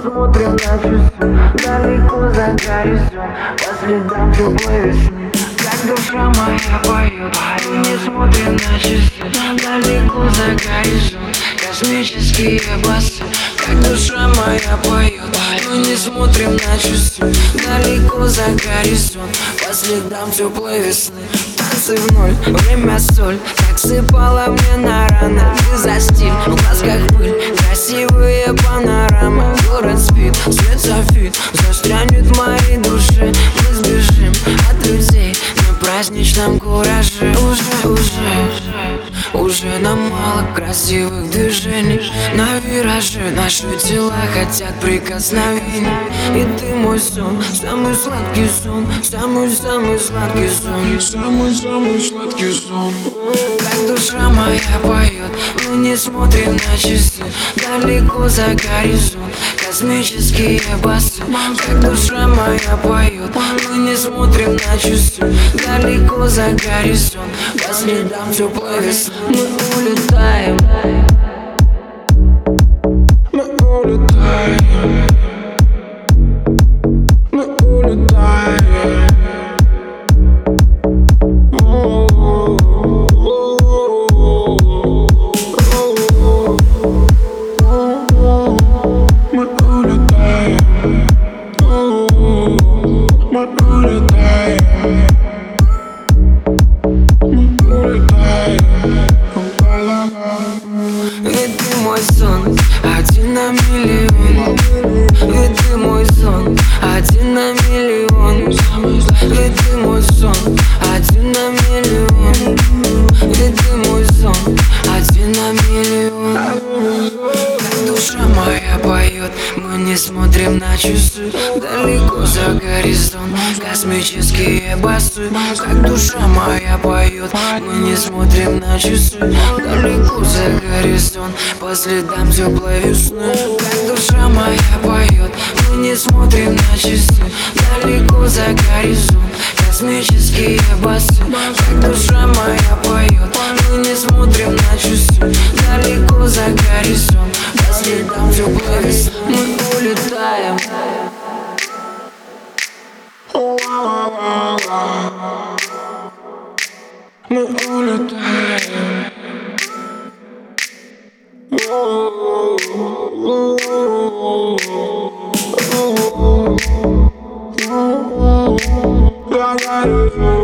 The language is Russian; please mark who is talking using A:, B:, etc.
A: смотрим на часы Далеко за горизонт, по следам теплой весны душа моя поет, не смотрим на часы. Далеко за горизонт, космические басы. Как душа моя поет, не смотрим на часы. Далеко за горизонт, по следам теплой весны. Танцы в ноль, время соль. Так сыпала мне на раны. Ты за стиль, в глазках пыль. Красивые панорамы праздничном кураже Уже, уже, уже нам мало красивых движений. На вираже наши тела хотят прикосновений. И ты мой сон, самый сладкий сон Самый-самый сладкий сон.
B: Самый-самый сладкий сон.
A: Как душа моя поет, мы не смотрим на часы. Далеко за горизонт, космические басы. Как душа моя поет, не смотрим на часы. Далеко за горизонт, по следам теплой весны Мы улетаем.
B: Мы улетаем. Мы улетаем
A: один на миллион. Ведь мой сон, один на миллион. Ведь мой сон, на часы. Далеко за горизонт, космические басы. Как душа моя поет, мы не смотрим на часы. Далеко за горизонт, по следам теплой весны. Как душа моя поет, мы не смотрим на часы. Далеко за горизонт, космические басы. Как душа моя поет, мы не смотрим на часы. Далеко за горизонт, по следам теплой весны Мы улетаем
B: Мы улетаем